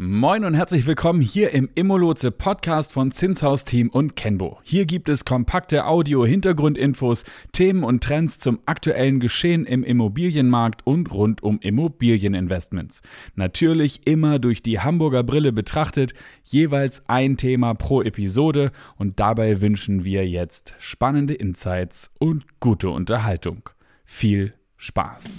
Moin und herzlich willkommen hier im Immolotse Podcast von Zinshaus Team und Kenbo. Hier gibt es kompakte Audio-Hintergrundinfos, Themen und Trends zum aktuellen Geschehen im Immobilienmarkt und rund um Immobilieninvestments. Natürlich immer durch die Hamburger Brille betrachtet, jeweils ein Thema pro Episode und dabei wünschen wir jetzt spannende Insights und gute Unterhaltung. Viel Spaß!